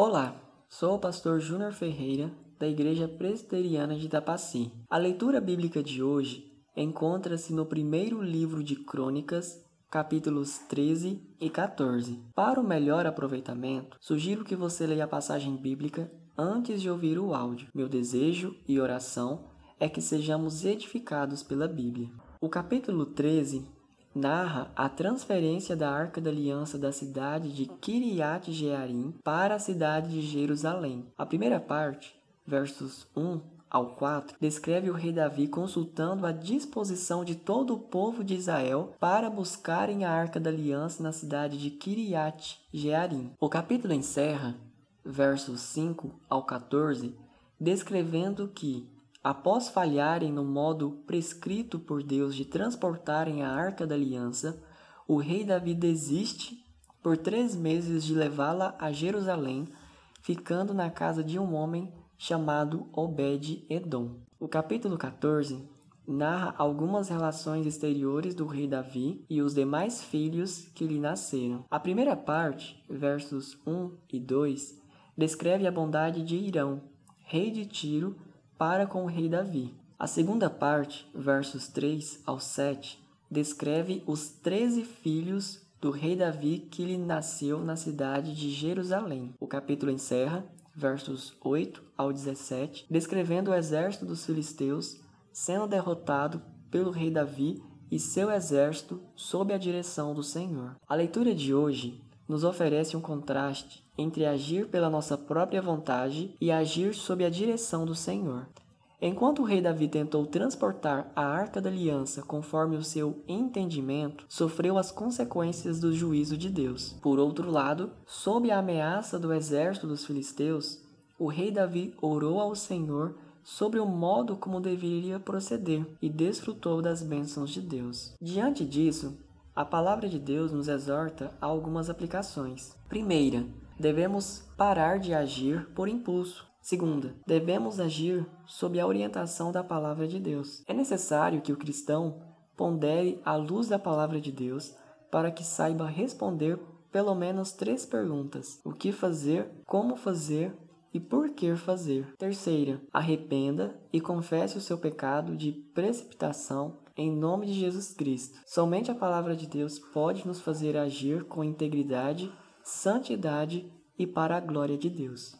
Olá, sou o pastor Júnior Ferreira, da Igreja Presbiteriana de Itapaci. A leitura bíblica de hoje encontra-se no primeiro livro de Crônicas, capítulos 13 e 14. Para o melhor aproveitamento, sugiro que você leia a passagem bíblica antes de ouvir o áudio. Meu desejo e oração é que sejamos edificados pela Bíblia. O capítulo 13 narra a transferência da Arca da Aliança da cidade de Kiriat Jearim para a cidade de Jerusalém. A primeira parte, versos 1 ao 4, descreve o rei Davi consultando a disposição de todo o povo de Israel para buscarem a Arca da Aliança na cidade de Kiriat Jearim. O capítulo encerra, versos 5 ao 14, descrevendo que Após falharem no modo prescrito por Deus de transportarem a arca da aliança, o rei Davi desiste por três meses de levá-la a Jerusalém, ficando na casa de um homem chamado Obed-Edom. O capítulo 14 narra algumas relações exteriores do rei Davi e os demais filhos que lhe nasceram. A primeira parte, versos 1 e 2, descreve a bondade de Irão, rei de Tiro, para com o rei Davi. A segunda parte, versos 3 ao 7, descreve os treze filhos do rei Davi que lhe nasceu na cidade de Jerusalém. O capítulo encerra, versos 8 ao 17, descrevendo o exército dos filisteus sendo derrotado pelo rei Davi e seu exército sob a direção do Senhor. A leitura de hoje nos oferece um contraste entre agir pela nossa própria vontade e agir sob a direção do Senhor. Enquanto o rei Davi tentou transportar a arca da aliança conforme o seu entendimento, sofreu as consequências do juízo de Deus. Por outro lado, sob a ameaça do exército dos filisteus, o rei Davi orou ao Senhor sobre o modo como deveria proceder e desfrutou das bênçãos de Deus. Diante disso, a palavra de Deus nos exorta a algumas aplicações. Primeira, devemos parar de agir por impulso. Segunda, devemos agir sob a orientação da palavra de Deus. É necessário que o cristão pondere a luz da palavra de Deus para que saiba responder pelo menos três perguntas: o que fazer, como fazer e por que fazer. Terceira, arrependa e confesse o seu pecado de precipitação em nome de Jesus Cristo. Somente a palavra de Deus pode nos fazer agir com integridade, santidade e para a glória de Deus.